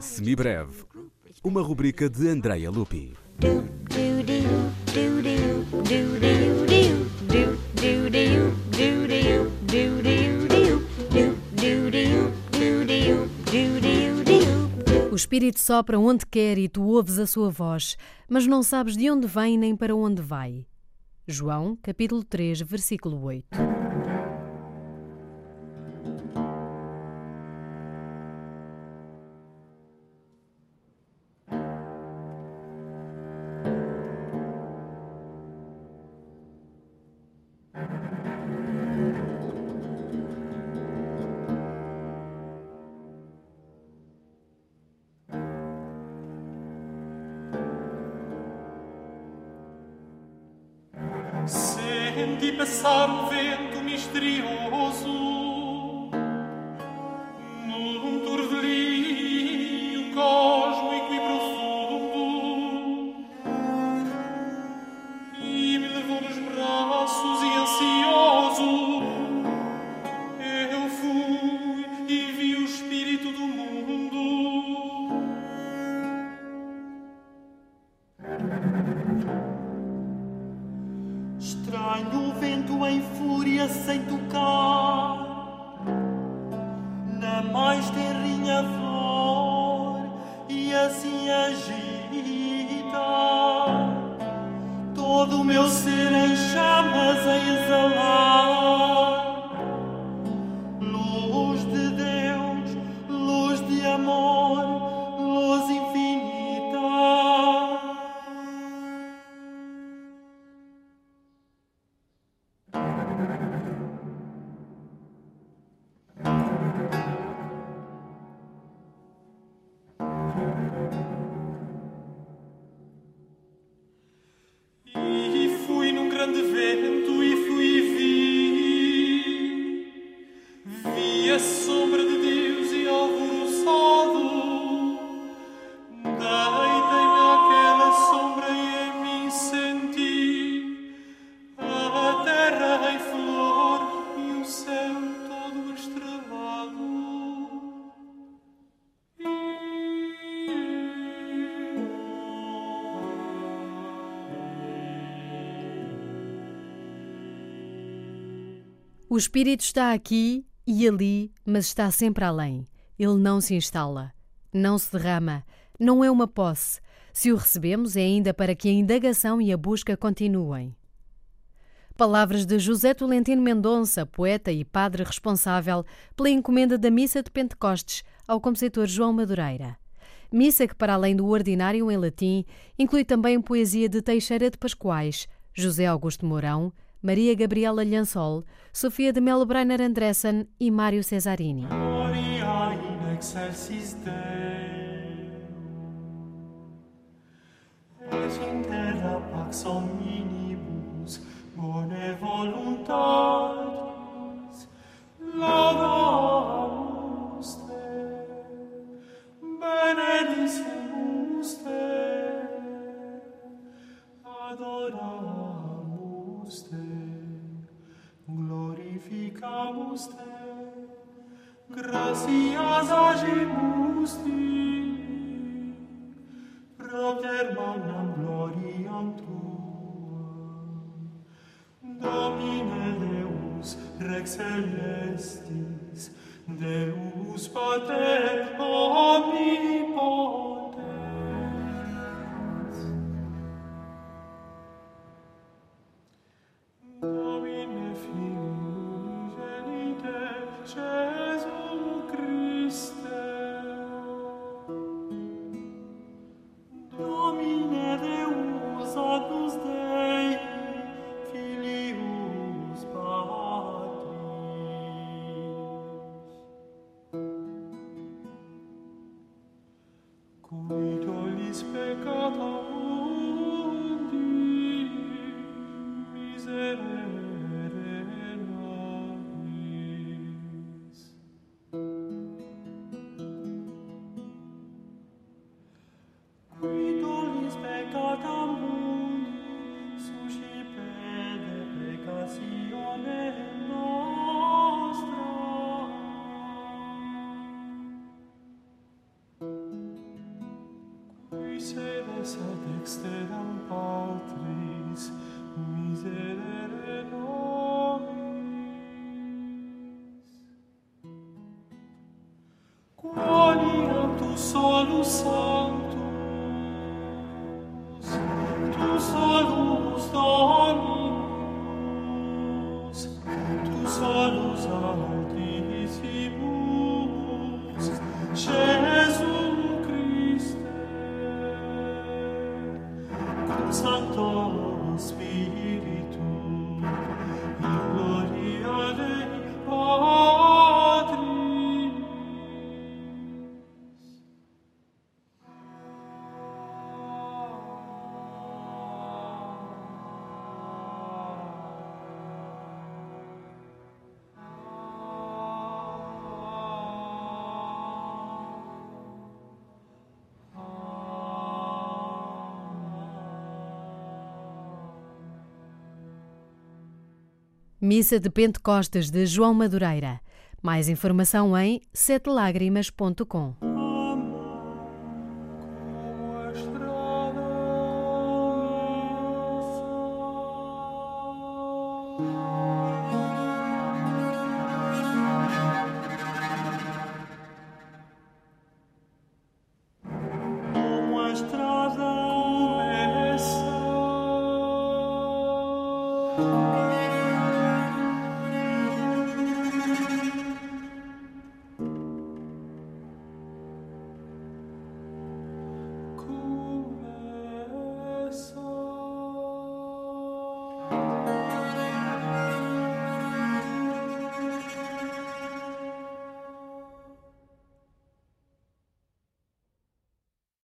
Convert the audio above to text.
Semibreve, uma rubrica de Andrea Lupi. O Espírito sopra onde quer e tu ouves a sua voz, mas não sabes de onde vem nem para onde vai. João, capítulo 3, versículo 8. Senti passar um vento misterioso fúria sem tocar, na mais terrinha flor e assim agita todo o meu ser em chamas a exalar. Luz de Deus, luz de amor, o Espírito está aqui e ali, mas está sempre além. Ele não se instala, não se derrama, não é uma posse. Se o recebemos, é ainda para que a indagação e a busca continuem. Palavras de José Tolentino Mendonça, poeta e padre responsável pela encomenda da Missa de Pentecostes ao compositor João Madureira. Missa que, para além do ordinário em latim, inclui também poesia de Teixeira de Pascoais, José Augusto Mourão, Maria Gabriela Lhansol, Sofia de Melo Breiner Andressen e Mário Cesarini. Gloria in terra bone adoramus Te, Gratias agimus Dei, propter magnam gloriam Tuam, Domine Deus Rex Celestis, Deus Pater Omnipotens, Cui tollis peccata ad exteram Patris, miserere nobis. Quoniam tu solus sanctus, tu solus dominus, tu solus altissimus, Missa de Pentecostes de João Madureira. Mais informação em setelágrimas.com.